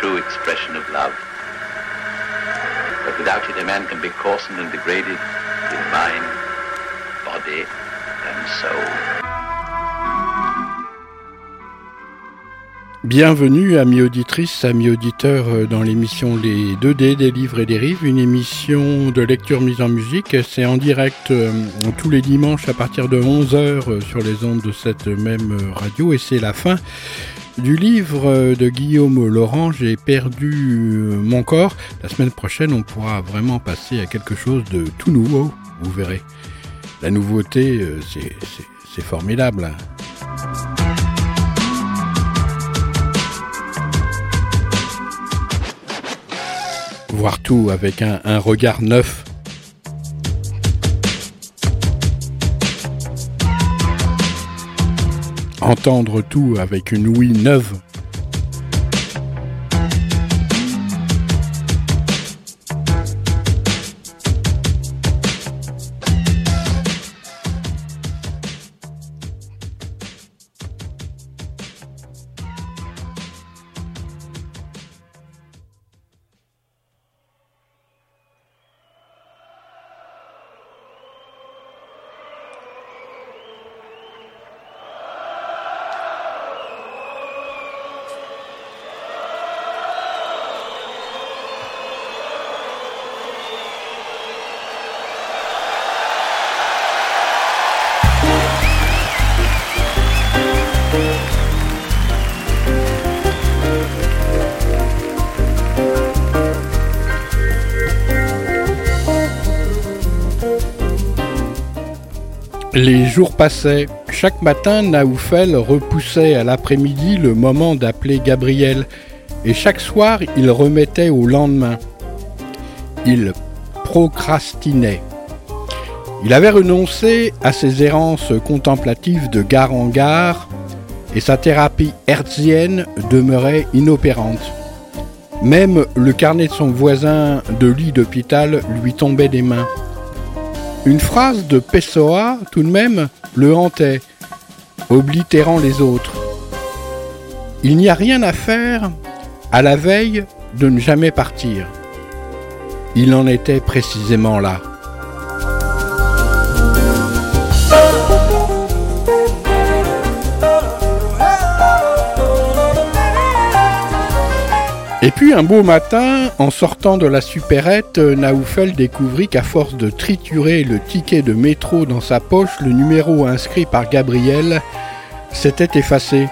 true expression of love. But without. Bienvenue, amis auditrices, amis auditeurs, euh, dans l'émission Les 2D des livres et des rives, une émission de lecture mise en musique. C'est en direct euh, tous les dimanches à partir de 11h euh, sur les ondes de cette même radio et c'est la fin du livre de Guillaume Laurent, J'ai perdu mon corps. La semaine prochaine, on pourra vraiment passer à quelque chose de tout nouveau, vous verrez. La nouveauté, c'est formidable. Voir tout avec un, un regard neuf. Entendre tout avec une ouïe neuve. Les jours passaient. Chaque matin, Naoufel repoussait à l'après-midi le moment d'appeler Gabriel, et chaque soir, il remettait au lendemain. Il procrastinait. Il avait renoncé à ses errances contemplatives de gare en gare, et sa thérapie hertzienne demeurait inopérante. Même le carnet de son voisin de lit d'hôpital lui tombait des mains. Une phrase de Pessoa, tout de même, le hantait, oblitérant les autres. Il n'y a rien à faire à la veille de ne jamais partir. Il en était précisément là. Et puis un beau matin, en sortant de la supérette, Naoufel découvrit qu'à force de triturer le ticket de métro dans sa poche, le numéro inscrit par Gabriel s'était effacé.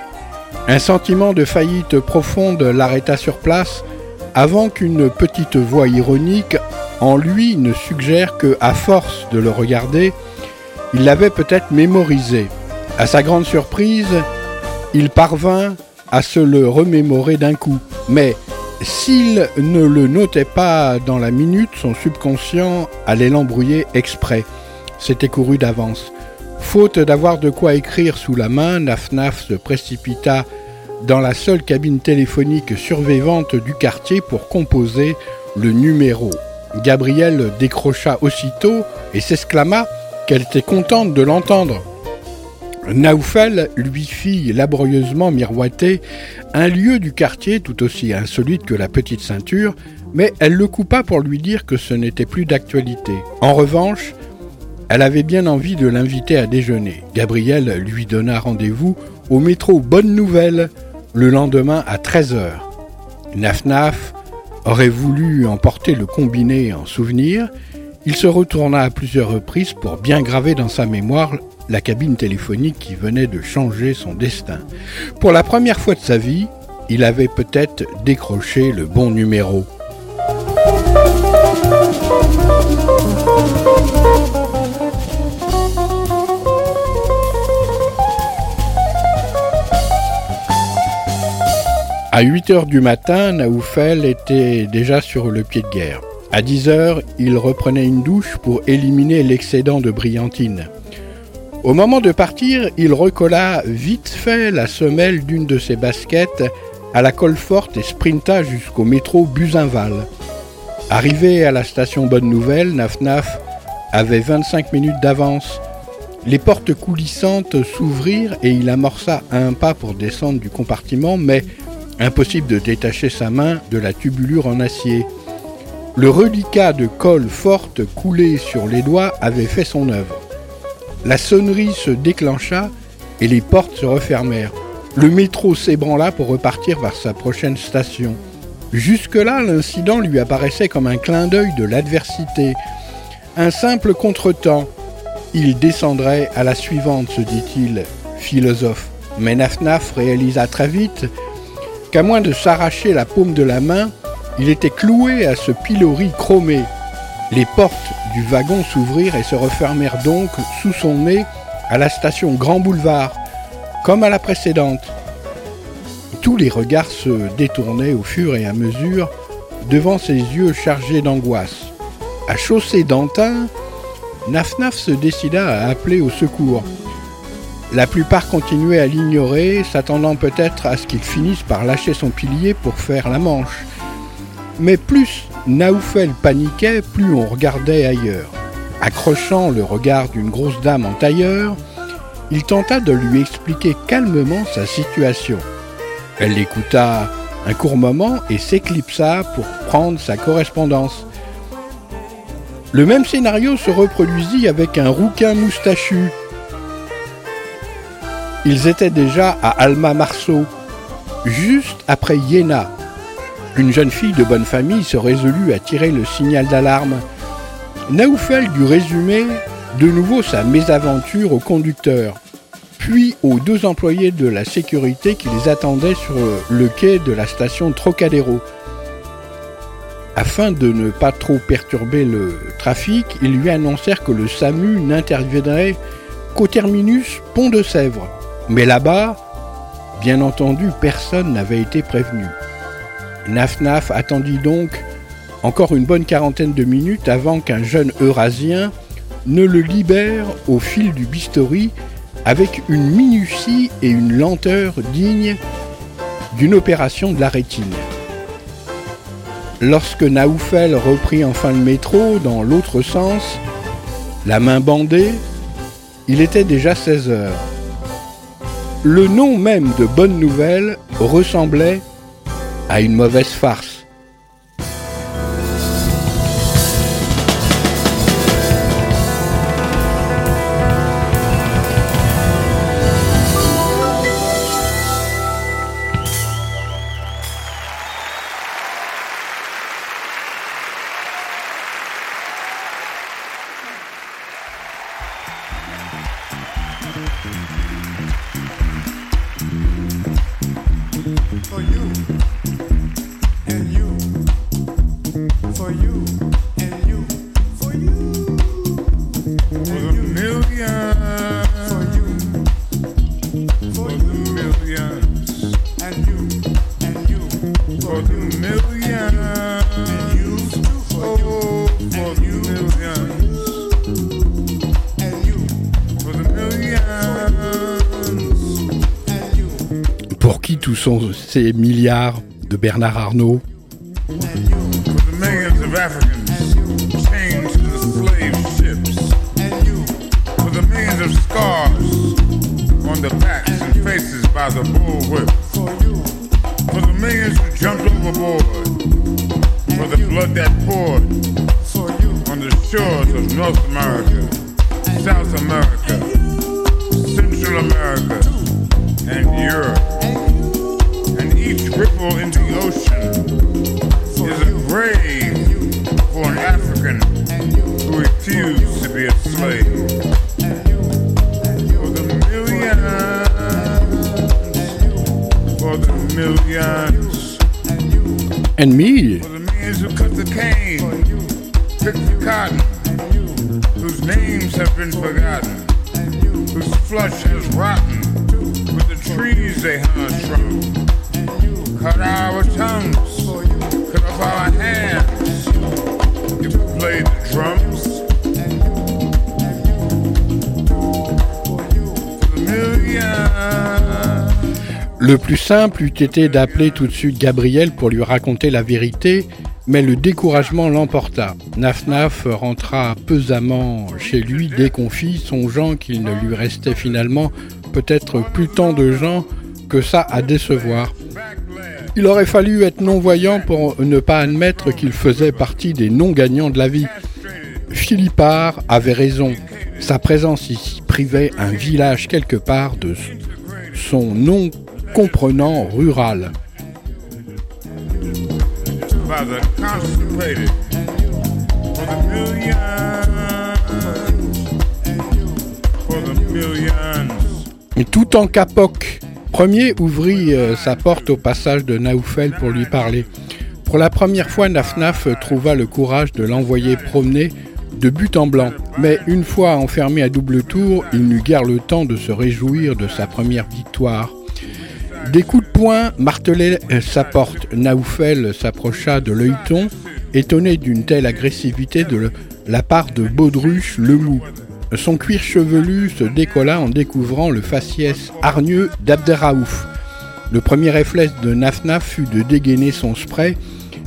Un sentiment de faillite profonde l'arrêta sur place avant qu'une petite voix ironique en lui ne suggère que, à force de le regarder, il l'avait peut-être mémorisé. À sa grande surprise, il parvint à se le remémorer d'un coup. Mais s'il ne le notait pas dans la minute, son subconscient allait l'embrouiller exprès. C'était couru d'avance. Faute d'avoir de quoi écrire sous la main, Naf se précipita dans la seule cabine téléphonique survivante du quartier pour composer le numéro. Gabrielle décrocha aussitôt et s'exclama qu'elle était contente de l'entendre. Naoufel lui fit laborieusement miroiter un lieu du quartier tout aussi insolite que la petite ceinture, mais elle le coupa pour lui dire que ce n'était plus d'actualité. En revanche, elle avait bien envie de l'inviter à déjeuner. Gabriel lui donna rendez-vous au métro Bonne Nouvelle le lendemain à 13h. Naf aurait voulu emporter le combiné en souvenir. Il se retourna à plusieurs reprises pour bien graver dans sa mémoire la cabine téléphonique qui venait de changer son destin. Pour la première fois de sa vie, il avait peut-être décroché le bon numéro. À 8 heures du matin, Naoufel était déjà sur le pied de guerre. À 10 heures, il reprenait une douche pour éliminer l'excédent de brillantine. Au moment de partir, il recolla vite fait la semelle d'une de ses baskets à la colle forte et sprinta jusqu'au métro Buzinval. Arrivé à la station Bonne Nouvelle, Naf avait 25 minutes d'avance. Les portes coulissantes s'ouvrirent et il amorça un pas pour descendre du compartiment, mais impossible de détacher sa main de la tubulure en acier. Le reliquat de colle forte coulé sur les doigts avait fait son œuvre. La sonnerie se déclencha et les portes se refermèrent. Le métro s'ébranla pour repartir vers sa prochaine station. Jusque-là, l'incident lui apparaissait comme un clin d'œil de l'adversité, un simple contretemps. Il descendrait à la suivante, se dit-il, philosophe. Mais Nafnaf réalisa très vite qu'à moins de s'arracher la paume de la main, il était cloué à ce pilori chromé. Les portes du wagon s'ouvrirent et se refermèrent donc sous son nez à la station Grand Boulevard, comme à la précédente. Tous les regards se détournaient au fur et à mesure devant ses yeux chargés d'angoisse. À chaussée d'Antin, Nafnaf se décida à appeler au secours. La plupart continuaient à l'ignorer, s'attendant peut-être à ce qu'il finisse par lâcher son pilier pour faire la manche. Mais plus Naoufel paniquait, plus on regardait ailleurs. Accrochant le regard d'une grosse dame en tailleur, il tenta de lui expliquer calmement sa situation. Elle l'écouta un court moment et s'éclipsa pour prendre sa correspondance. Le même scénario se reproduisit avec un rouquin moustachu. Ils étaient déjà à Alma Marceau, juste après Yéna. Une jeune fille de bonne famille se résolut à tirer le signal d'alarme. Naoufel dut résumer de nouveau sa mésaventure au conducteur puis aux deux employés de la sécurité qui les attendaient sur le quai de la station Trocadéro. Afin de ne pas trop perturber le trafic, ils lui annoncèrent que le SAMU n'interviendrait qu'au terminus Pont de Sèvres. Mais là-bas, bien entendu, personne n'avait été prévenu. Naf attendit donc encore une bonne quarantaine de minutes avant qu'un jeune Eurasien ne le libère au fil du bistouri avec une minutie et une lenteur dignes d'une opération de la rétine. Lorsque Naoufel reprit enfin le métro dans l'autre sens, la main bandée, il était déjà 16 heures. Le nom même de Bonne Nouvelle ressemblait à une mauvaise farce. Ces milliards de Bernard Arnault on the backs and faces by the bullwhip. For the millions who jumped overboard. For the blood that poured on the shores of North America, South America, and me. Le plus simple eût été d'appeler tout de suite Gabriel pour lui raconter la vérité, mais le découragement l'emporta. Naf rentra pesamment chez lui déconfit, songeant qu'il ne lui restait finalement peut-être plus tant de gens que ça à décevoir. Il aurait fallu être non-voyant pour ne pas admettre qu'il faisait partie des non-gagnants de la vie. Philippard avait raison. Sa présence ici privait un village quelque part de son nom comprenant rural. Tout en capoc, premier ouvrit euh, sa porte au passage de Naoufel pour lui parler. Pour la première fois, Nafnaf trouva le courage de l'envoyer promener de but en blanc. Mais une fois enfermé à double tour, il n'eut guère le temps de se réjouir de sa première victoire. Des coups de poing martelaient sa porte. Naoufel s'approcha de l'œilleton, étonné d'une telle agressivité de la part de Baudruche le mou. Son cuir chevelu se décolla en découvrant le faciès hargneux d'Abderraouf. Le premier réflexe de Nafnaf fut de dégainer son spray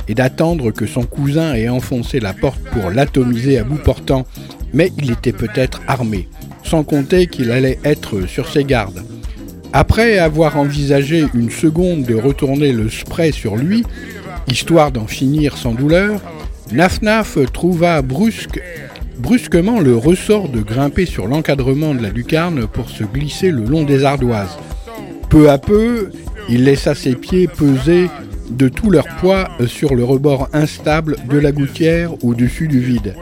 et d'attendre que son cousin ait enfoncé la porte pour l'atomiser à bout portant, mais il était peut-être armé, sans compter qu'il allait être sur ses gardes. Après avoir envisagé une seconde de retourner le spray sur lui, histoire d'en finir sans douleur, Nafnaf trouva brusque, brusquement le ressort de grimper sur l'encadrement de la lucarne pour se glisser le long des ardoises. Peu à peu, il laissa ses pieds peser de tout leur poids sur le rebord instable de la gouttière au-dessus du vide.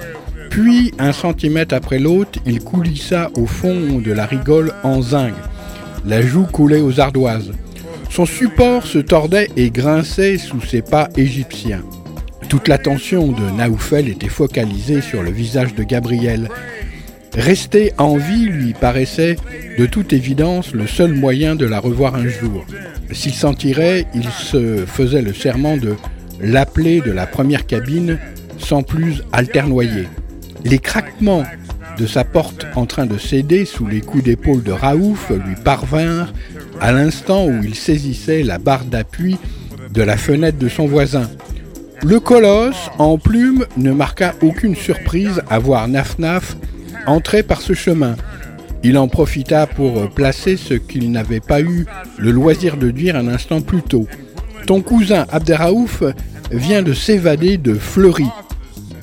Puis, un centimètre après l'autre, il coulissa au fond de la rigole en zinc. La joue coulait aux ardoises. Son support se tordait et grinçait sous ses pas égyptiens. Toute l'attention de Naoufel était focalisée sur le visage de Gabriel. Rester en vie lui paraissait de toute évidence le seul moyen de la revoir un jour. S'il s'en tirait, il se faisait le serment de l'appeler de la première cabine sans plus alternoyer. Les craquements de sa porte en train de céder sous les coups d'épaule de Raouf lui parvinrent à l'instant où il saisissait la barre d'appui de la fenêtre de son voisin. Le colosse, en plume, ne marqua aucune surprise à voir Naf-Naf entrer par ce chemin. Il en profita pour placer ce qu'il n'avait pas eu le loisir de dire un instant plus tôt. Ton cousin Abderraouf vient de s'évader de Fleury.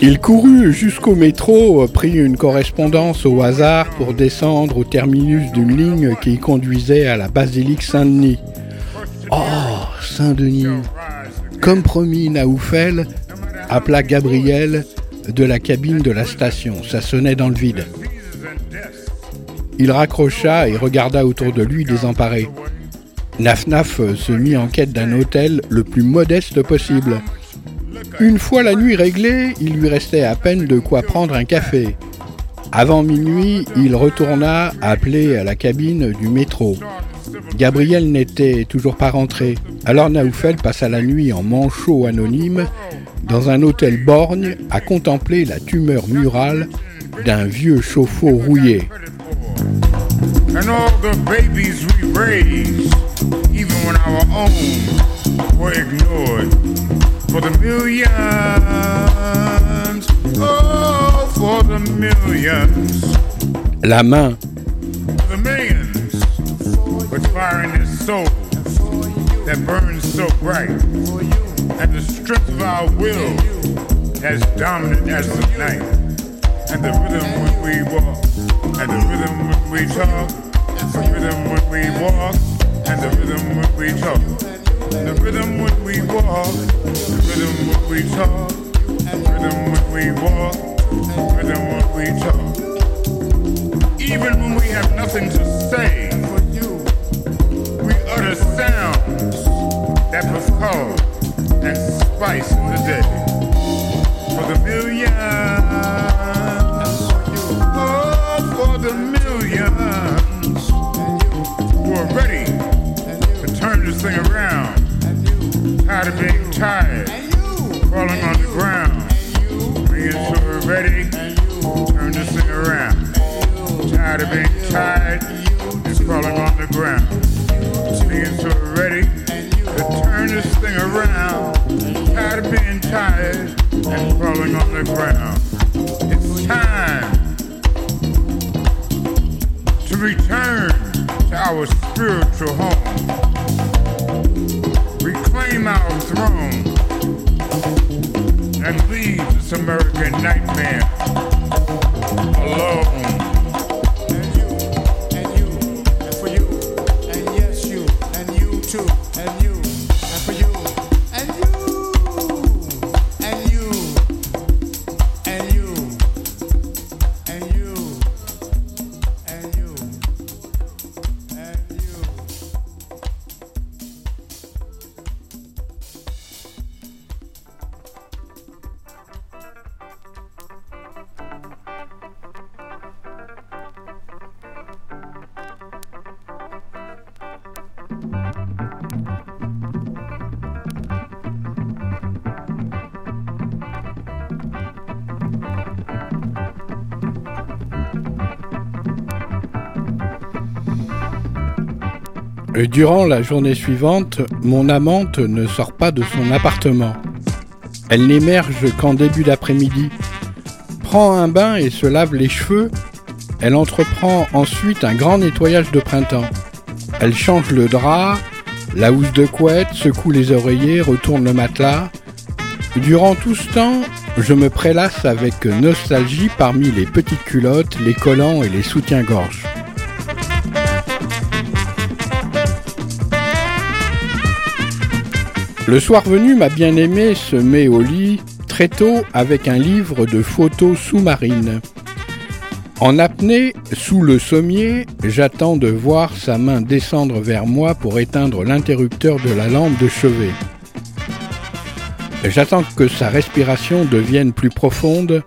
Il courut jusqu'au métro, prit une correspondance au hasard pour descendre au terminus d'une ligne qui conduisait à la basilique Saint-Denis. Oh, Saint-Denis Comme promis, Naoufel appela Gabriel de la cabine de la station. Ça sonnait dans le vide. Il raccrocha et regarda autour de lui désemparé. Naf-Naf se mit en quête d'un hôtel le plus modeste possible. Une fois la nuit réglée, il lui restait à peine de quoi prendre un café. Avant minuit, il retourna appeler à la cabine du métro. Gabriel n'était toujours pas rentré. Alors Naoufel passa la nuit en manchot anonyme dans un hôtel borgne à contempler la tumeur murale d'un vieux chauffe-eau rouillé. Were ignored. For the millions, oh, for the millions. La main. For the millions, with fire in their soul that burns so bright. And the strength of our will as dominant as the night. And the rhythm when we walk, and the rhythm when we talk. The rhythm when we walk, and the rhythm when we talk. The rhythm when we walk, the rhythm when we talk, the rhythm when we walk, the rhythm when we talk. Even when we have nothing to say for you, we utter sounds that will and spice the day. Tired of being tired and crawling on the ground. Being so ready to turn this thing around. Tired of being tired and crawling on the ground. It's time to return to our spiritual home. Reclaim our throne and leave this American nightmare alone. Durant la journée suivante, mon amante ne sort pas de son appartement. Elle n'émerge qu'en début d'après-midi. Prend un bain et se lave les cheveux. Elle entreprend ensuite un grand nettoyage de printemps. Elle change le drap, la housse de couette, secoue les oreillers, retourne le matelas. Durant tout ce temps, je me prélasse avec nostalgie parmi les petites culottes, les collants et les soutiens-gorge. Le soir venu, ma bien-aimée se met au lit très tôt avec un livre de photos sous-marines. En apnée, sous le sommier, j'attends de voir sa main descendre vers moi pour éteindre l'interrupteur de la lampe de chevet. J'attends que sa respiration devienne plus profonde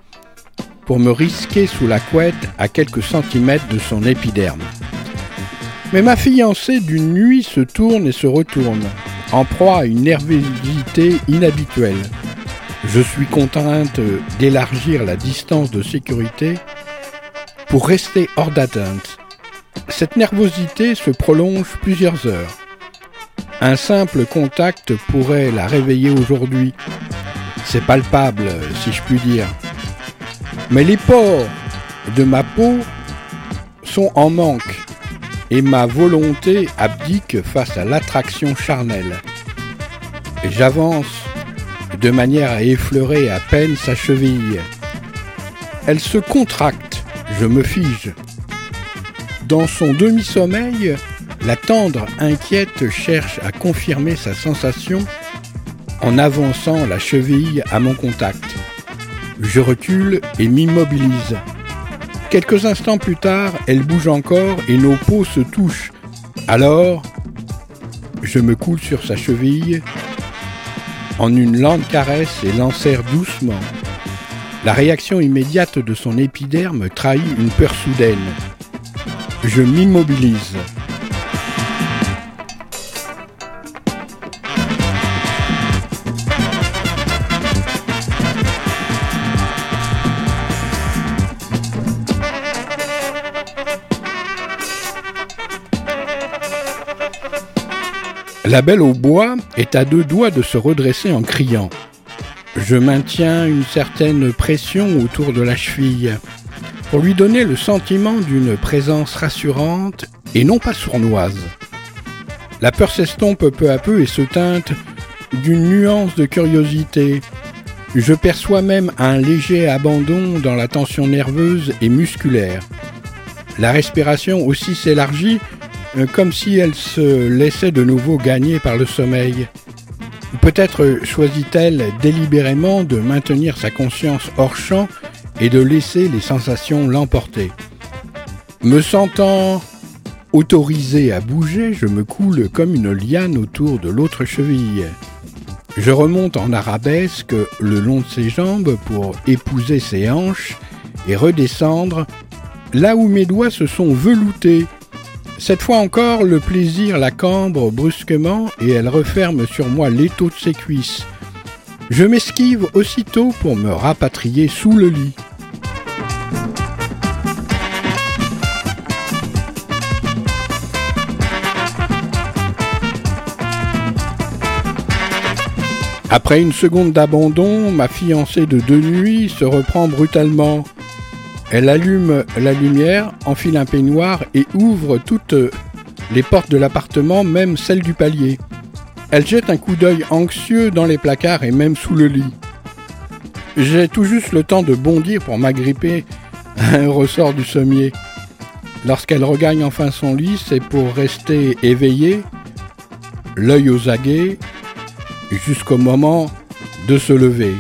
pour me risquer sous la couette à quelques centimètres de son épiderme. Mais ma fiancée d'une nuit se tourne et se retourne, en proie à une nervosité inhabituelle. Je suis contrainte d'élargir la distance de sécurité pour rester hors d'atteinte. Cette nervosité se prolonge plusieurs heures. Un simple contact pourrait la réveiller aujourd'hui. C'est palpable, si je puis dire. Mais les pores de ma peau sont en manque et ma volonté abdique face à l'attraction charnelle. J'avance de manière à effleurer à peine sa cheville. Elle se contracte, je me fige. Dans son demi-sommeil, la tendre inquiète cherche à confirmer sa sensation en avançant la cheville à mon contact. Je recule et m'immobilise. Quelques instants plus tard, elle bouge encore et nos peaux se touchent. Alors, je me coule sur sa cheville en une lente caresse et l'enserre doucement. La réaction immédiate de son épiderme trahit une peur soudaine. Je m'immobilise. La belle au bois est à deux doigts de se redresser en criant. Je maintiens une certaine pression autour de la cheville pour lui donner le sentiment d'une présence rassurante et non pas sournoise. La peur s'estompe peu à peu et se teinte d'une nuance de curiosité. Je perçois même un léger abandon dans la tension nerveuse et musculaire. La respiration aussi s'élargit comme si elle se laissait de nouveau gagner par le sommeil. Peut-être choisit-elle délibérément de maintenir sa conscience hors champ et de laisser les sensations l'emporter. Me sentant autorisé à bouger, je me coule comme une liane autour de l'autre cheville. Je remonte en arabesque le long de ses jambes pour épouser ses hanches et redescendre là où mes doigts se sont veloutés. Cette fois encore, le plaisir la cambre brusquement et elle referme sur moi l'étau de ses cuisses. Je m'esquive aussitôt pour me rapatrier sous le lit. Après une seconde d'abandon, ma fiancée de deux nuits se reprend brutalement. Elle allume la lumière, enfile un peignoir et ouvre toutes les portes de l'appartement, même celles du palier. Elle jette un coup d'œil anxieux dans les placards et même sous le lit. J'ai tout juste le temps de bondir pour m'agripper à un ressort du sommier. Lorsqu'elle regagne enfin son lit, c'est pour rester éveillée, l'œil aux aguets, jusqu'au moment de se lever.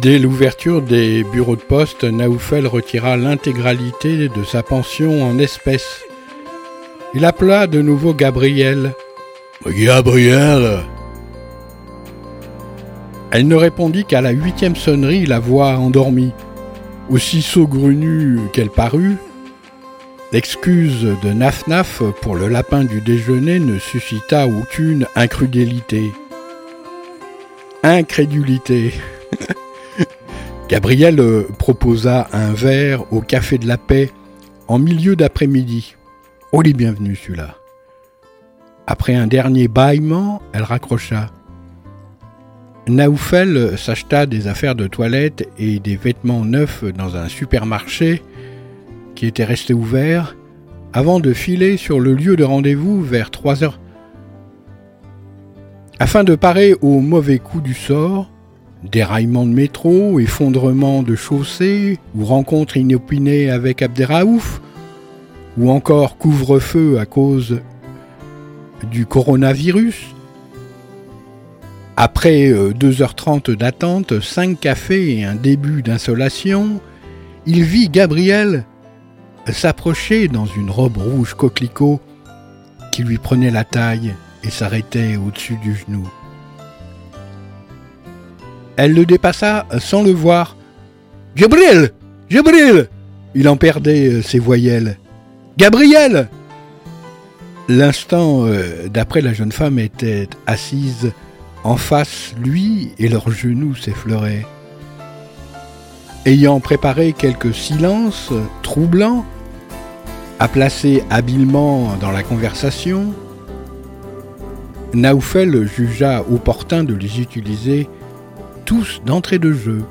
Dès l'ouverture des bureaux de poste, Naoufel retira l'intégralité de sa pension en espèces. Il appela de nouveau Gabriel. Gabriel Elle ne répondit qu'à la huitième sonnerie, la voix endormie. Aussi saugrenue qu'elle parut, l'excuse de Naf-Naf pour le lapin du déjeuner ne suscita aucune incrédulité. Incrédulité. Gabriel euh, proposa un verre au Café de la Paix en milieu d'après-midi. Oh les bienvenus celui-là. Après un dernier bâillement, elle raccrocha. Naoufel s'acheta des affaires de toilette et des vêtements neufs dans un supermarché qui était resté ouvert avant de filer sur le lieu de rendez-vous vers 3 heures. Afin de parer au mauvais coup du sort, Déraillement de métro, effondrement de chaussée, ou rencontre inopinée avec Abderraouf, ou encore couvre-feu à cause du coronavirus. Après 2h30 d'attente, 5 cafés et un début d'insolation, il vit Gabriel s'approcher dans une robe rouge coquelicot qui lui prenait la taille et s'arrêtait au-dessus du genou. Elle le dépassa sans le voir. Gabriel Gabriel Il en perdait euh, ses voyelles. Gabriel L'instant euh, d'après, la jeune femme était assise en face lui et leurs genoux s'effleuraient. Ayant préparé quelques silences troublants, à placer habilement dans la conversation, Naoufel jugea opportun de les utiliser tous d'entrée de jeu.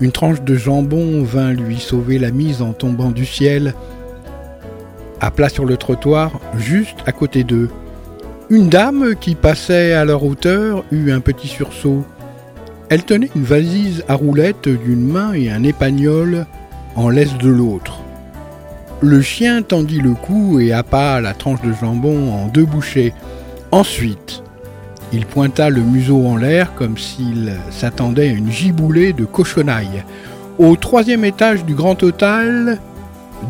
Une tranche de jambon vint lui sauver la mise en tombant du ciel, à plat sur le trottoir, juste à côté d'eux. Une dame qui passait à leur hauteur eut un petit sursaut. Elle tenait une valise à roulettes d'une main et un épagnol en laisse de l'autre. Le chien tendit le cou et happa la tranche de jambon en deux bouchées. Ensuite, il pointa le museau en l'air comme s'il s'attendait à une giboulée de cochonaille. Au troisième étage du grand hôtel,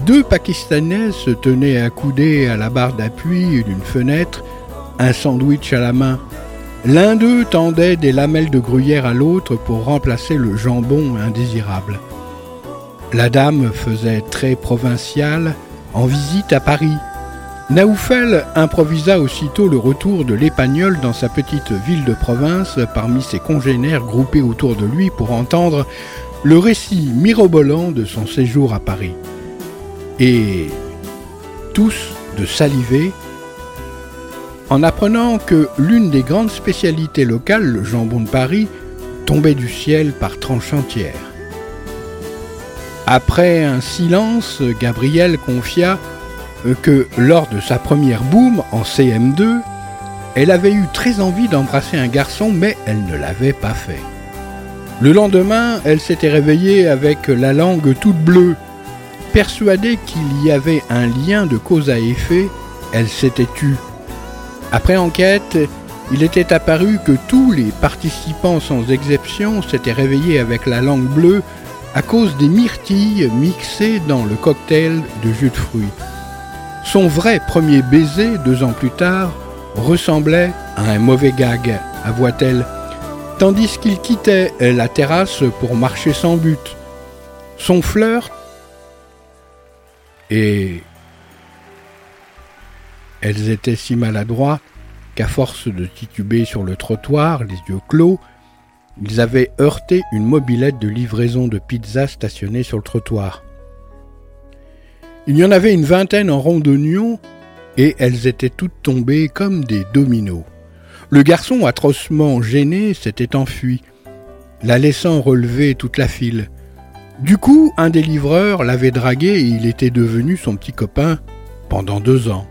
deux Pakistanais se tenaient accoudés à la barre d'appui d'une fenêtre, un sandwich à la main. L'un d'eux tendait des lamelles de gruyère à l'autre pour remplacer le jambon indésirable. La dame faisait très provinciale en visite à Paris. Naoufel improvisa aussitôt le retour de l'Épagnol dans sa petite ville de province parmi ses congénères groupés autour de lui pour entendre le récit mirobolant de son séjour à Paris. Et tous de saliver en apprenant que l'une des grandes spécialités locales, le jambon de Paris, tombait du ciel par tranches entières. Après un silence, Gabriel confia que lors de sa première boum en CM2, elle avait eu très envie d'embrasser un garçon, mais elle ne l'avait pas fait. Le lendemain, elle s'était réveillée avec la langue toute bleue. Persuadée qu'il y avait un lien de cause à effet, elle s'était tue. Après enquête, il était apparu que tous les participants sans exception s'étaient réveillés avec la langue bleue à cause des myrtilles mixées dans le cocktail de jus de fruits. Son vrai premier baiser, deux ans plus tard, ressemblait à un mauvais gag, avoua-t-elle, tandis qu'il quittait la terrasse pour marcher sans but. Son flirt et elles étaient si maladroits qu'à force de tituber sur le trottoir, les yeux clos, ils avaient heurté une mobilette de livraison de pizza stationnée sur le trottoir. Il y en avait une vingtaine en rond d'oignons et elles étaient toutes tombées comme des dominos. Le garçon, atrocement gêné, s'était enfui, la laissant relever toute la file. Du coup, un des livreurs l'avait dragué et il était devenu son petit copain pendant deux ans.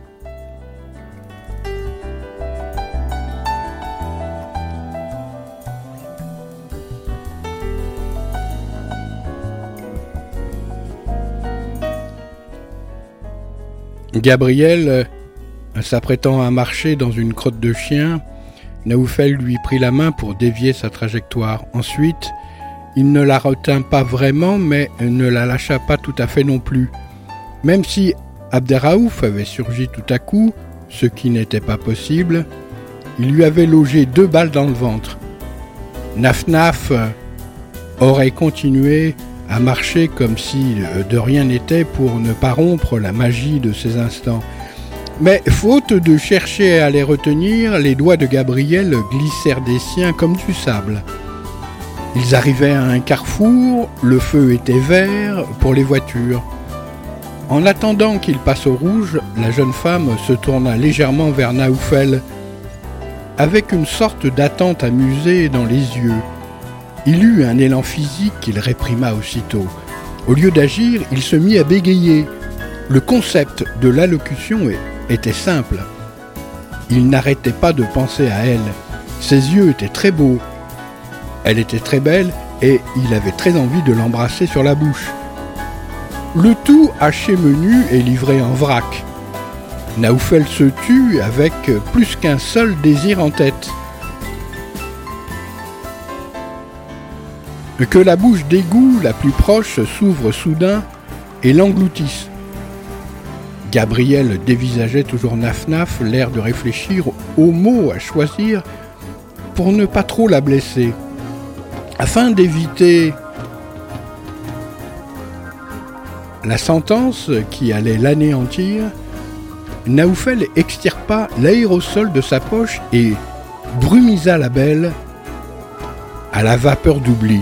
Gabriel, euh, s'apprêtant à marcher dans une crotte de chien, Naoufel lui prit la main pour dévier sa trajectoire. Ensuite, il ne la retint pas vraiment, mais ne la lâcha pas tout à fait non plus. Même si Abderraouf avait surgi tout à coup, ce qui n'était pas possible, il lui avait logé deux balles dans le ventre. Naf-Naf euh, aurait continué à marcher comme si euh, de rien n'était pour ne pas rompre la magie de ces instants. Mais faute de chercher à les retenir, les doigts de Gabriel glissèrent des siens comme du sable. Ils arrivaient à un carrefour, le feu était vert pour les voitures. En attendant qu'il passe au rouge, la jeune femme se tourna légèrement vers Naoufel, avec une sorte d'attente amusée dans les yeux. Il eut un élan physique qu'il réprima aussitôt. Au lieu d'agir, il se mit à bégayer. Le concept de l'allocution était simple. Il n'arrêtait pas de penser à elle. Ses yeux étaient très beaux. Elle était très belle et il avait très envie de l'embrasser sur la bouche. Le tout haché menu et livré en vrac. Naoufel se tut avec plus qu'un seul désir en tête. Que la bouche d'égout la plus proche s'ouvre soudain et l'engloutisse. Gabriel dévisageait toujours Naf-Naf, l'air de réfléchir aux mots à choisir pour ne pas trop la blesser. Afin d'éviter la sentence qui allait l'anéantir, Naoufel extirpa l'aérosol de sa poche et brumisa la belle à la vapeur d'oubli.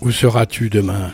Où seras-tu demain?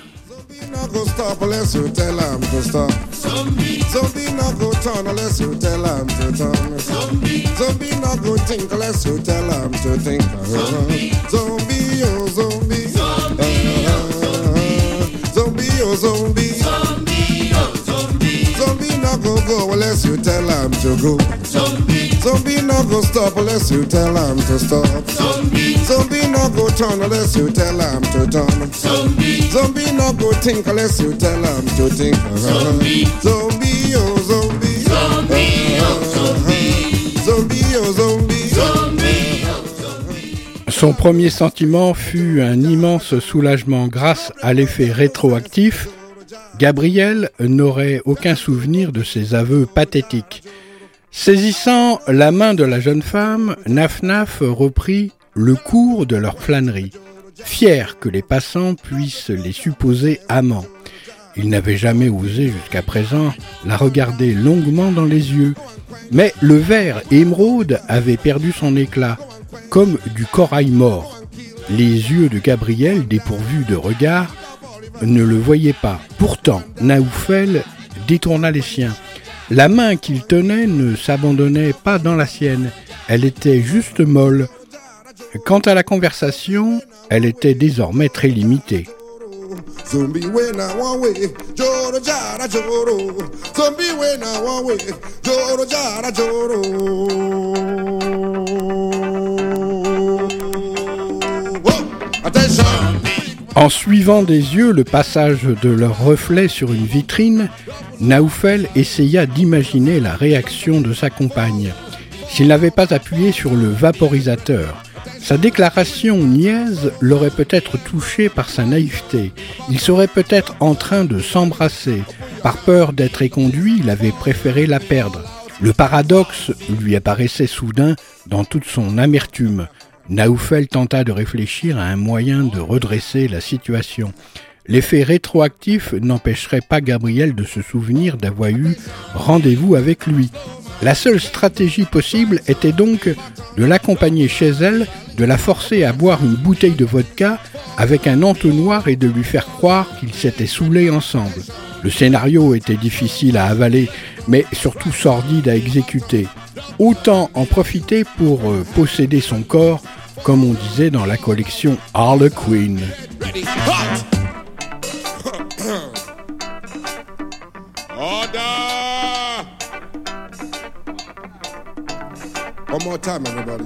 Unless you tell him to go. Zombie. Zombie, no go stop unless you tell to stop. Zombie. Zombie, no go turn unless you tell him to turn. Zombie. Zombie, no go think unless you tell him to think. Zombie. Zombie, oh zombie. Zombie, oh zombie. Zombie, oh zombie. Son premier sentiment fut un immense soulagement grâce à l'effet rétroactif. Gabriel n'aurait aucun souvenir de ses aveux pathétiques. Saisissant la main de la jeune femme, Naf Naf reprit le cours de leur flânerie, fier que les passants puissent les supposer amants. Il n'avait jamais osé jusqu'à présent la regarder longuement dans les yeux, mais le verre émeraude avait perdu son éclat, comme du corail mort. Les yeux de Gabriel, dépourvus de regard, ne le voyaient pas. Pourtant, Naoufel détourna les siens. La main qu'il tenait ne s'abandonnait pas dans la sienne, elle était juste molle. Quant à la conversation, elle était désormais très limitée. En suivant des yeux le passage de leur reflet sur une vitrine, Naoufel essaya d'imaginer la réaction de sa compagne. S'il n'avait pas appuyé sur le vaporisateur, sa déclaration niaise l'aurait peut-être touché par sa naïveté. Il serait peut-être en train de s'embrasser. Par peur d'être éconduit, il avait préféré la perdre. Le paradoxe lui apparaissait soudain dans toute son amertume. Naoufel tenta de réfléchir à un moyen de redresser la situation. L'effet rétroactif n'empêcherait pas Gabriel de se souvenir d'avoir eu rendez-vous avec lui. La seule stratégie possible était donc de l'accompagner chez elle, de la forcer à boire une bouteille de vodka avec un entonnoir et de lui faire croire qu'ils s'étaient saoulés ensemble. Le scénario était difficile à avaler, mais surtout sordide à exécuter. Autant en profiter pour euh, posséder son corps, comme on disait dans la collection Harlequin. One more time, everybody.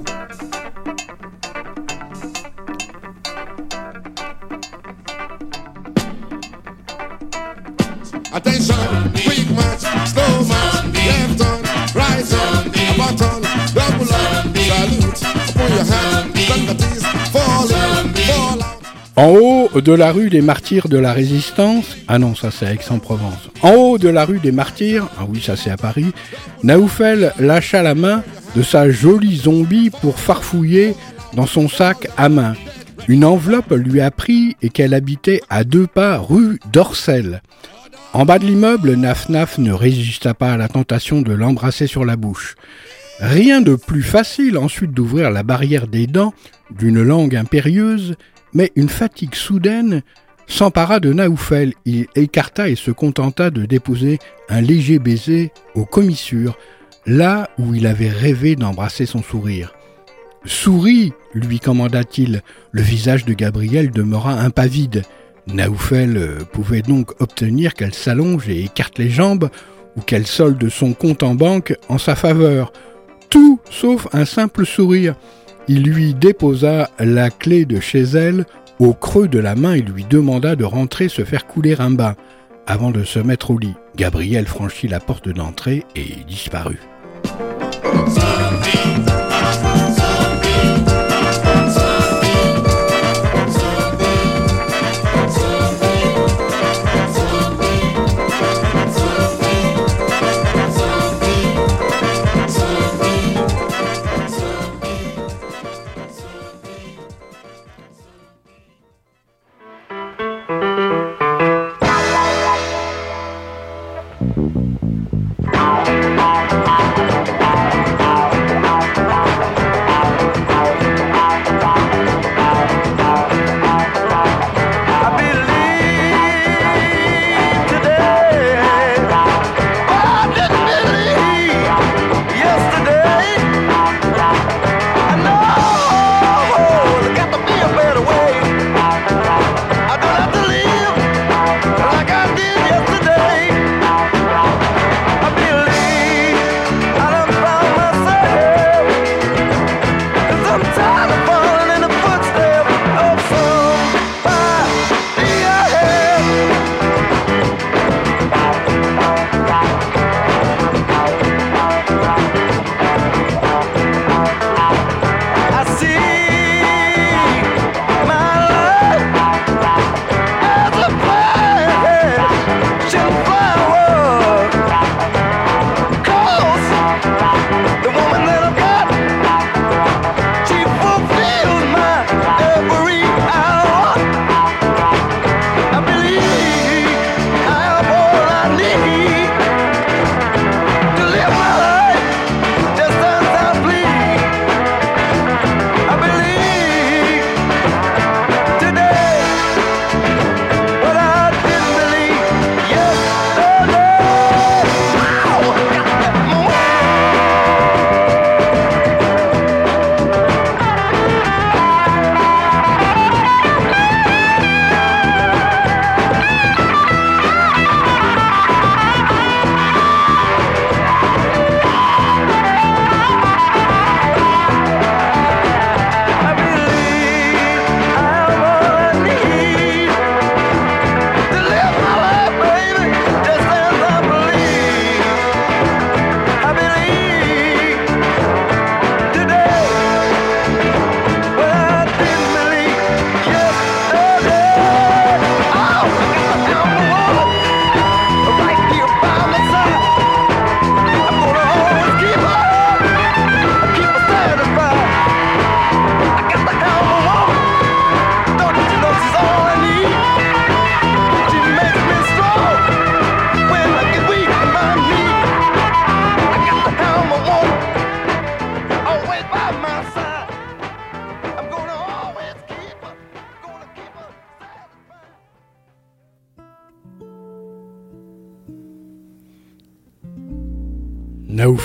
Attention, quick march, slow march, left on, right on, a button, double up, salute, upon your hand, Socrates, fall in, fall out. En haut de la rue des Martyrs de la Résistance, ah non, ça c'est à Aix-en-Provence. En haut de la rue des Martyrs, ah oui, ça c'est à Paris, Naoufel lâcha la main de sa jolie zombie pour farfouiller dans son sac à main. Une enveloppe lui apprit et qu'elle habitait à deux pas rue d'Orcel. En bas de l'immeuble, Naf Naf ne résista pas à la tentation de l'embrasser sur la bouche. Rien de plus facile ensuite d'ouvrir la barrière des dents d'une langue impérieuse, mais une fatigue soudaine s'empara de Naoufel. Il écarta et se contenta de déposer un léger baiser aux commissures, là où il avait rêvé d'embrasser son sourire. Souris, lui commanda-t-il. Le visage de Gabriel demeura impavide. Naoufel euh, pouvait donc obtenir qu'elle s'allonge et écarte les jambes, ou qu'elle solde son compte en banque en sa faveur. Tout sauf un simple sourire. Il lui déposa la clé de chez elle au creux de la main et lui demanda de rentrer se faire couler un bain. Avant de se mettre au lit, Gabriel franchit la porte d'entrée et disparut.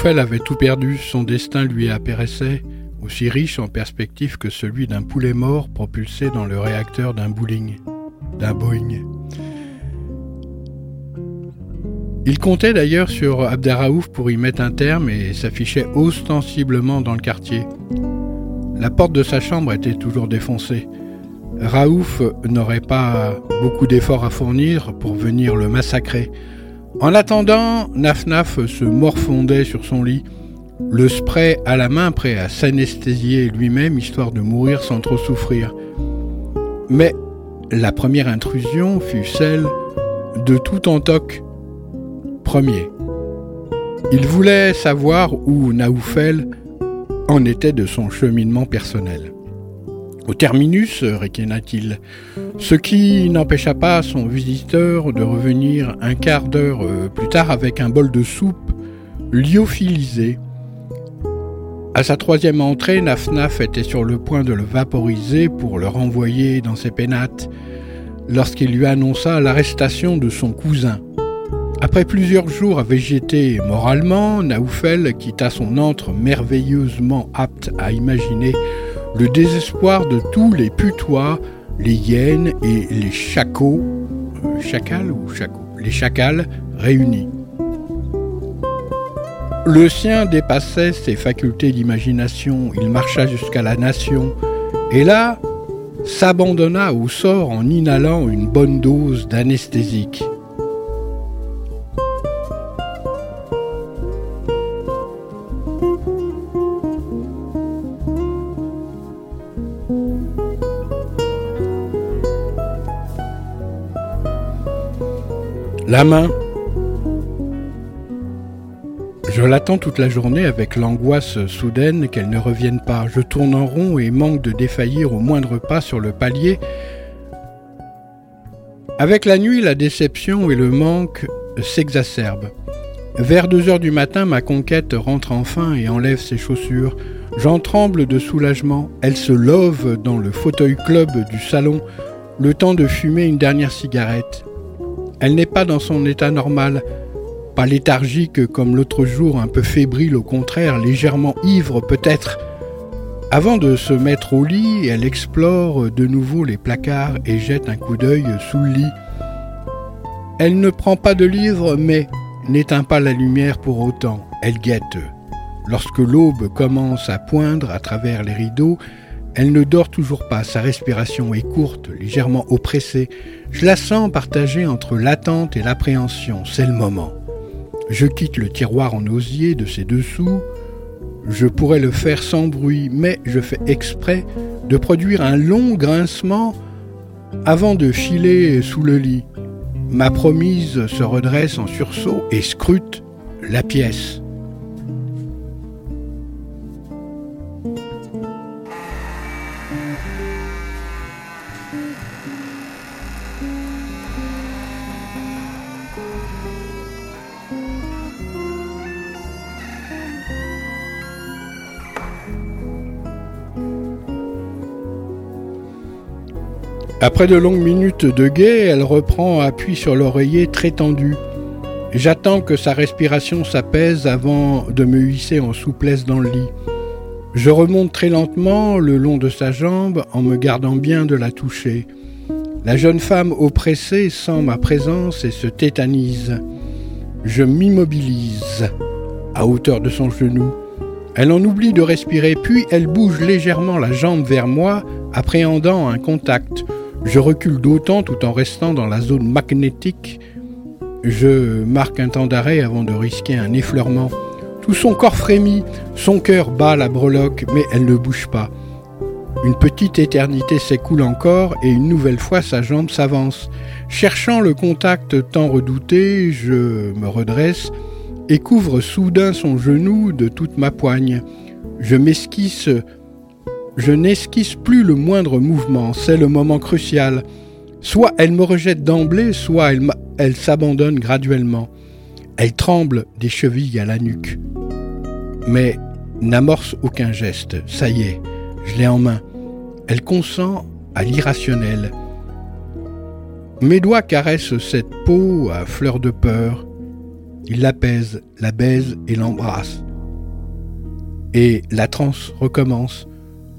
Avait tout perdu, son destin lui apparaissait aussi riche en perspective que celui d'un poulet mort propulsé dans le réacteur d'un bowling, d'un Boeing. Il comptait d'ailleurs sur Abderraouf pour y mettre un terme et s'affichait ostensiblement dans le quartier. La porte de sa chambre était toujours défoncée. Raouf n'aurait pas beaucoup d'efforts à fournir pour venir le massacrer. En attendant, Naf-Naf se morfondait sur son lit, le spray à la main prêt à s'anesthésier lui-même histoire de mourir sans trop souffrir. Mais la première intrusion fut celle de tout en toc. Premier. Il voulait savoir où Naoufel en était de son cheminement personnel. Au terminus, ricaina-t-il, ce qui n'empêcha pas son visiteur de revenir un quart d'heure euh, plus tard avec un bol de soupe lyophilisé. À sa troisième entrée, Naf-Naf était sur le point de le vaporiser pour le renvoyer dans ses pénates lorsqu'il lui annonça l'arrestation de son cousin. Après plusieurs jours à végéter moralement, Naoufel quitta son antre merveilleusement apte à imaginer le désespoir de tous les putois, les hyènes et les euh, chacos, les chacals réunis. Le sien dépassait ses facultés d'imagination, il marcha jusqu'à la nation, et là, s'abandonna au sort en inhalant une bonne dose d'anesthésique. La main. Je l'attends toute la journée avec l'angoisse soudaine qu'elle ne revienne pas. Je tourne en rond et manque de défaillir au moindre pas sur le palier. Avec la nuit, la déception et le manque s'exacerbent. Vers deux heures du matin, ma conquête rentre enfin et enlève ses chaussures. J'en tremble de soulagement. Elle se love dans le fauteuil club du salon, le temps de fumer une dernière cigarette. Elle n'est pas dans son état normal, pas léthargique comme l'autre jour, un peu fébrile, au contraire, légèrement ivre peut-être. Avant de se mettre au lit, elle explore de nouveau les placards et jette un coup d'œil sous le lit. Elle ne prend pas de livre, mais n'éteint pas la lumière pour autant. Elle guette. Lorsque l'aube commence à poindre à travers les rideaux, elle ne dort toujours pas, sa respiration est courte, légèrement oppressée. Je la sens partagée entre l'attente et l'appréhension, c'est le moment. Je quitte le tiroir en osier de ses dessous. Je pourrais le faire sans bruit, mais je fais exprès de produire un long grincement avant de filer sous le lit. Ma promise se redresse en sursaut et scrute la pièce. Après de longues minutes de guet, elle reprend appui sur l'oreiller très tendu. J'attends que sa respiration s'apaise avant de me hisser en souplesse dans le lit. Je remonte très lentement le long de sa jambe en me gardant bien de la toucher. La jeune femme oppressée sent ma présence et se tétanise. Je m'immobilise à hauteur de son genou. Elle en oublie de respirer, puis elle bouge légèrement la jambe vers moi, appréhendant un contact. Je recule d'autant tout en restant dans la zone magnétique. Je marque un temps d'arrêt avant de risquer un effleurement. Tout son corps frémit, son cœur bat la breloque, mais elle ne bouge pas. Une petite éternité s'écoule encore et une nouvelle fois sa jambe s'avance. Cherchant le contact tant redouté, je me redresse et couvre soudain son genou de toute ma poigne. Je m'esquisse je n'esquisse plus le moindre mouvement, c'est le moment crucial. Soit elle me rejette d'emblée, soit elle, s'abandonne graduellement. Elle tremble des chevilles à la nuque. Mais n'amorce aucun geste. Ça y est, je l'ai en main. Elle consent à l'irrationnel. Mes doigts caressent cette peau à fleur de peur. Il l'apaise, la baise et l'embrasse. Et la transe recommence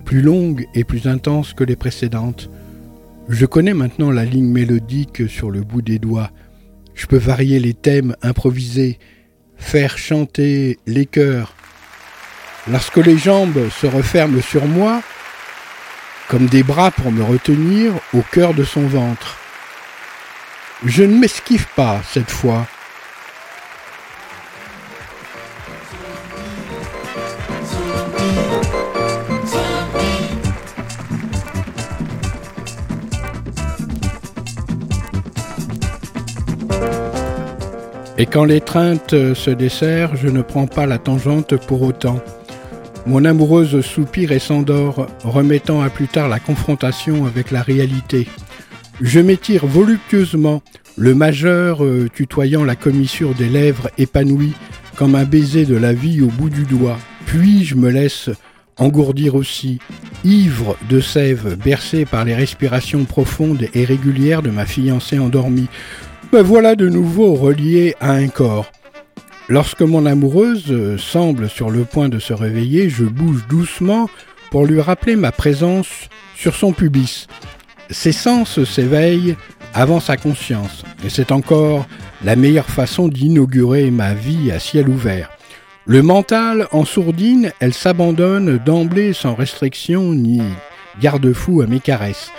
plus longue et plus intense que les précédentes. Je connais maintenant la ligne mélodique sur le bout des doigts. Je peux varier les thèmes, improviser, faire chanter les chœurs. Lorsque les jambes se referment sur moi, comme des bras pour me retenir au cœur de son ventre. Je ne m'esquive pas cette fois. Et quand l'étreinte se dessert, je ne prends pas la tangente pour autant. Mon amoureuse soupire et s'endort, remettant à plus tard la confrontation avec la réalité. Je m'étire voluptueusement, le majeur euh, tutoyant la commissure des lèvres épanouies comme un baiser de la vie au bout du doigt. Puis je me laisse engourdir aussi, ivre de sève, bercé par les respirations profondes et régulières de ma fiancée endormie. Me voilà de nouveau relié à un corps. Lorsque mon amoureuse semble sur le point de se réveiller, je bouge doucement pour lui rappeler ma présence sur son pubis. Ses sens s'éveillent avant sa conscience, et c'est encore la meilleure façon d'inaugurer ma vie à ciel ouvert. Le mental en sourdine, elle s'abandonne d'emblée sans restriction ni garde-fou à mes caresses.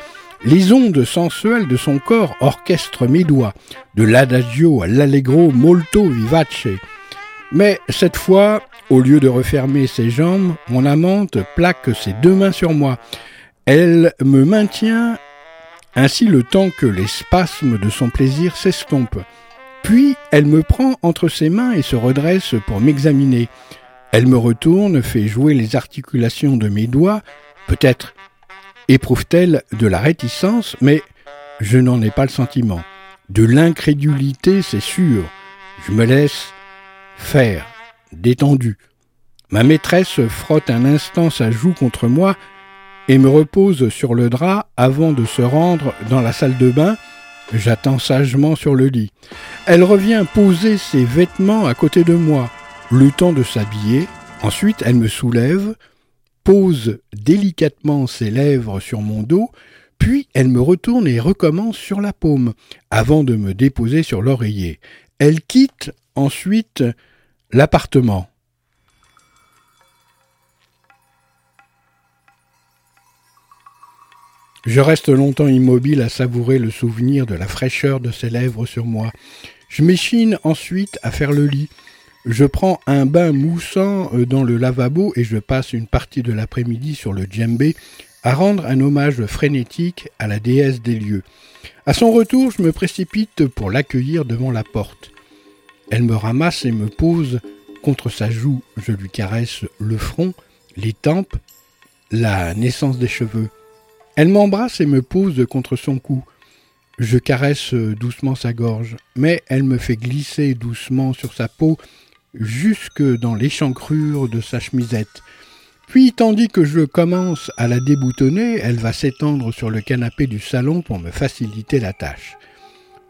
Les ondes sensuelles de son corps orchestrent mes doigts, de l'adagio à l'allegro molto vivace. Mais cette fois, au lieu de refermer ses jambes, mon amante plaque ses deux mains sur moi. Elle me maintient ainsi le temps que les spasmes de son plaisir s'estompent. Puis elle me prend entre ses mains et se redresse pour m'examiner. Elle me retourne, fait jouer les articulations de mes doigts, peut-être Éprouve-t-elle de la réticence Mais je n'en ai pas le sentiment. De l'incrédulité, c'est sûr. Je me laisse Faire. Détendu. Ma maîtresse frotte un instant sa joue contre moi et me repose sur le drap avant de se rendre dans la salle de bain. J'attends sagement sur le lit. Elle revient poser ses vêtements à côté de moi, le temps de s'habiller. Ensuite, elle me soulève, pose délicatement ses lèvres sur mon dos, puis elle me retourne et recommence sur la paume, avant de me déposer sur l'oreiller. Elle quitte ensuite l'appartement. Je reste longtemps immobile à savourer le souvenir de la fraîcheur de ses lèvres sur moi. Je m'échine ensuite à faire le lit. Je prends un bain moussant euh, dans le lavabo et je passe une partie de l'après-midi sur le djembé à rendre un hommage frénétique à la déesse des lieux. À son retour, je me précipite pour l'accueillir devant la porte. Elle me ramasse et me pose contre sa joue. Je lui caresse le front, les tempes, la naissance des cheveux. Elle m'embrasse et me pose contre son cou. Je caresse doucement sa gorge, mais elle me fait glisser doucement sur sa peau jusque dans l'échancrure de sa chemisette. Puis, tandis que je commence à la déboutonner, elle va s'étendre sur le canapé du salon pour me faciliter la tâche.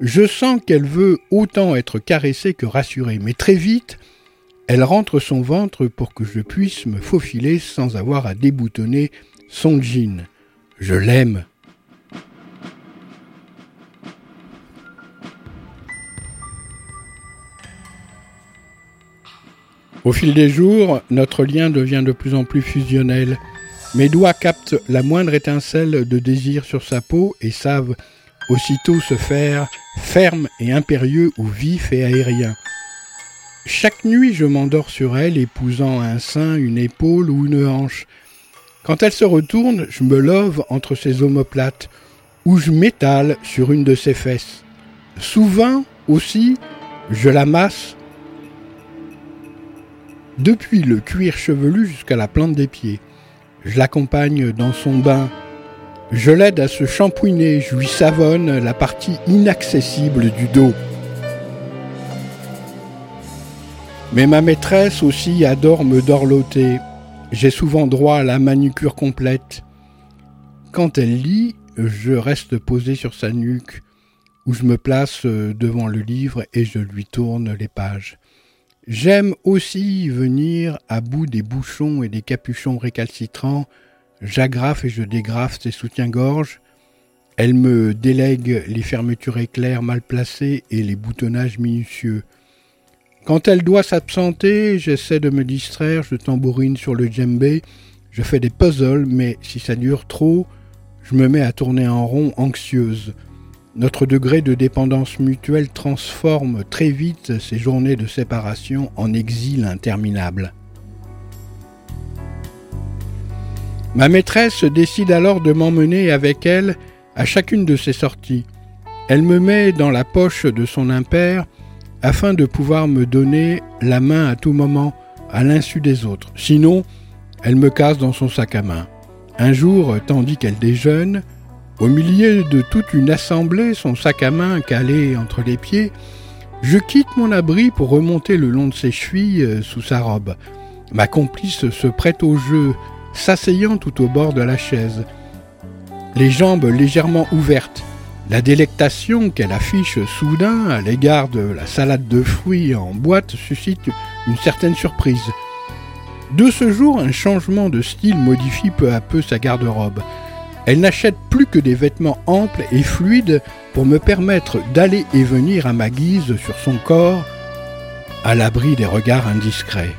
Je sens qu'elle veut autant être caressée que rassurée, mais très vite, elle rentre son ventre pour que je puisse me faufiler sans avoir à déboutonner son jean. Je l'aime. Au fil des jours, notre lien devient de plus en plus fusionnel. Mes doigts captent la moindre étincelle de désir sur sa peau et savent aussitôt se faire ferme et impérieux ou vif et aérien. Chaque nuit, je m'endors sur elle, épousant un sein, une épaule ou une hanche. Quand elle se retourne, je me love entre ses omoplates, ou je m'étale sur une de ses fesses. Souvent aussi, je la masse depuis le cuir chevelu jusqu'à la plante des pieds. Je l'accompagne dans son bain. Je l'aide à se shampouiner, je lui savonne la partie inaccessible du dos. Mais ma maîtresse aussi adore me dorloter. J'ai souvent droit à la manucure complète. Quand elle lit, je reste posé sur sa nuque, où je me place devant le livre et je lui tourne les pages. J'aime aussi venir à bout des bouchons et des capuchons récalcitrants. J'agrafe et je dégrafe ses soutiens-gorge. Elle me délègue les fermetures éclairs mal placées et les boutonnages minutieux. Quand elle doit s'absenter, j'essaie de me distraire, je tambourine sur le djembé, je fais des puzzles, mais si ça dure trop, je me mets à tourner en rond anxieuse. Notre degré de dépendance mutuelle transforme très vite ces journées de séparation en exil interminable. Ma maîtresse décide alors de m'emmener avec elle à chacune de ses sorties. Elle me met dans la poche de son impair afin de pouvoir me donner la main à tout moment, à l'insu des autres. Sinon, elle me casse dans son sac à main. Un jour, tandis qu'elle déjeune, au milieu de toute une assemblée, son sac à main calé entre les pieds, je quitte mon abri pour remonter le long de ses chevilles euh, sous sa robe. Ma complice se prête au jeu, s'asseyant tout au bord de la chaise, les jambes légèrement ouvertes, la délectation qu'elle affiche soudain à l'égard de la salade de fruits en boîte suscite une certaine surprise. De ce jour, un changement de style modifie peu à peu sa garde-robe. Elle n'achète plus que des vêtements amples et fluides pour me permettre d'aller et venir à ma guise sur son corps, à l'abri des regards indiscrets.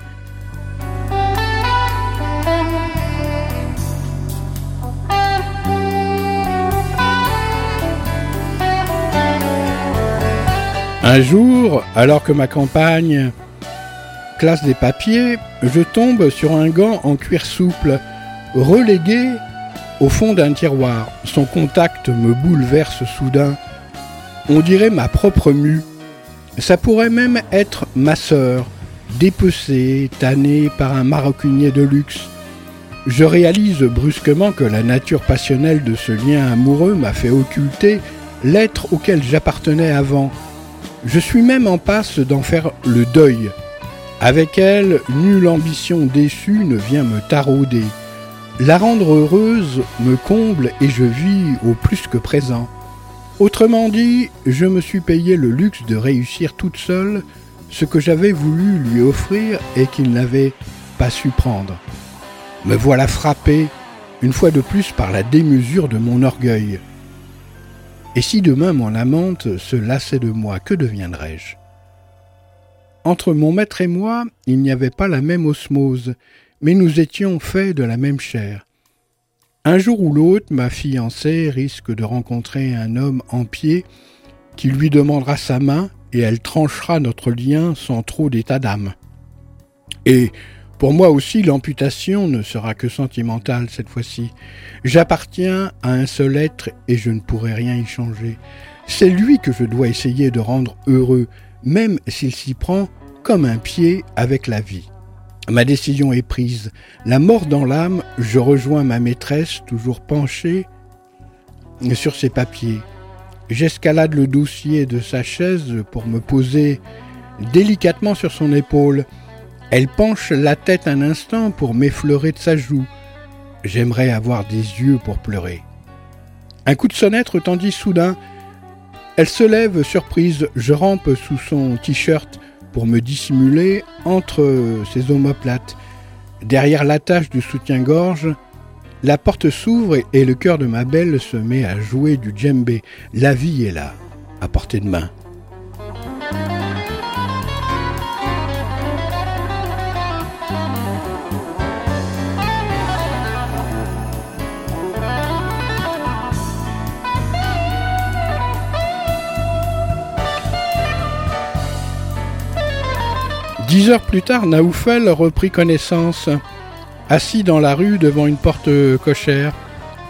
Un jour, alors que ma compagne classe des papiers, je tombe sur un gant en cuir souple, relégué au fond d'un tiroir. Son contact me bouleverse soudain. On dirait ma propre mue. Ça pourrait même être ma sœur, dépecée, tannée par un maroquinier de luxe. Je réalise brusquement que la nature passionnelle de ce lien amoureux m'a fait occulter l'être auquel j'appartenais avant. Je suis même en passe d'en faire le deuil. Avec elle, nulle ambition déçue ne vient me tarauder. La rendre heureuse me comble et je vis au plus que présent. Autrement dit, je me suis payé le luxe de réussir toute seule ce que j'avais voulu lui offrir et qu'il n'avait pas su prendre. Me voilà frappé, une fois de plus, par la démesure de mon orgueil. Et si demain mon amante se lassait de moi, que deviendrais-je? Entre mon maître et moi, il n'y avait pas la même osmose, mais nous étions faits de la même chair. Un jour ou l'autre, ma fiancée risque de rencontrer un homme en pied qui lui demandera sa main et elle tranchera notre lien sans trop d'état d'âme. Et pour moi aussi, l'amputation ne sera que sentimentale cette fois-ci. J'appartiens à un seul être et je ne pourrai rien y changer. C'est lui que je dois essayer de rendre heureux, même s'il s'y prend comme un pied avec la vie. Ma décision est prise. La mort dans l'âme, je rejoins ma maîtresse, toujours penchée sur ses papiers. J'escalade le dossier de sa chaise pour me poser délicatement sur son épaule. Elle penche la tête un instant pour m'effleurer de sa joue. J'aimerais avoir des yeux pour pleurer. Un coup de sonnette retendit soudain. Elle se lève surprise. Je rampe sous son t-shirt pour me dissimuler entre ses omoplates. Derrière l'attache du soutien-gorge, la porte s'ouvre et le cœur de ma belle se met à jouer du djembé. La vie est là, à portée de main. Dix heures plus tard, Naoufel reprit connaissance. Assis dans la rue devant une porte cochère,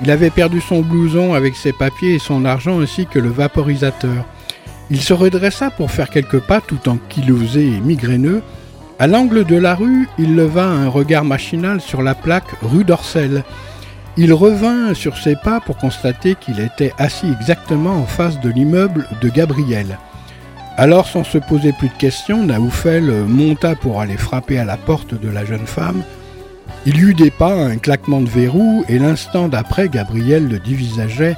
il avait perdu son blouson avec ses papiers et son argent ainsi que le vaporisateur. Il se redressa pour faire quelques pas tout en kilosé et migraineux. À l'angle de la rue, il leva un regard machinal sur la plaque rue d'Orcel. Il revint sur ses pas pour constater qu'il était assis exactement en face de l'immeuble de Gabriel. Alors, sans se poser plus de questions, Naoufel monta pour aller frapper à la porte de la jeune femme. Il y eut des pas, un claquement de verrou, et l'instant d'après, Gabriel le divisageait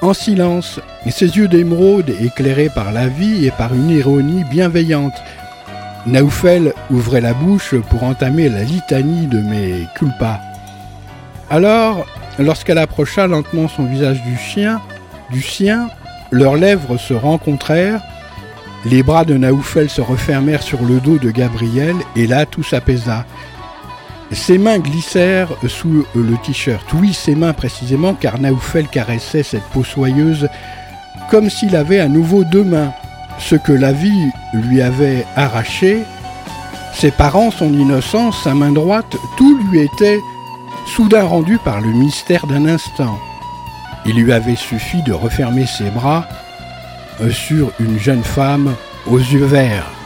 en silence, et ses yeux d'émeraude éclairés par la vie et par une ironie bienveillante. Naoufel ouvrait la bouche pour entamer la litanie de mes culpas. Alors, lorsqu'elle approcha lentement son visage du chien, du sien, leurs lèvres se rencontrèrent, les bras de Naoufel se refermèrent sur le dos de Gabriel et là tout s'apaisa. Ses mains glissèrent sous le t-shirt. Oui, ses mains précisément, car Naoufel caressait cette peau soyeuse comme s'il avait à nouveau deux mains. Ce que la vie lui avait arraché, ses parents, son innocence, sa main droite, tout lui était soudain rendu par le mystère d'un instant. Il lui avait suffi de refermer ses bras sur une jeune femme aux yeux verts.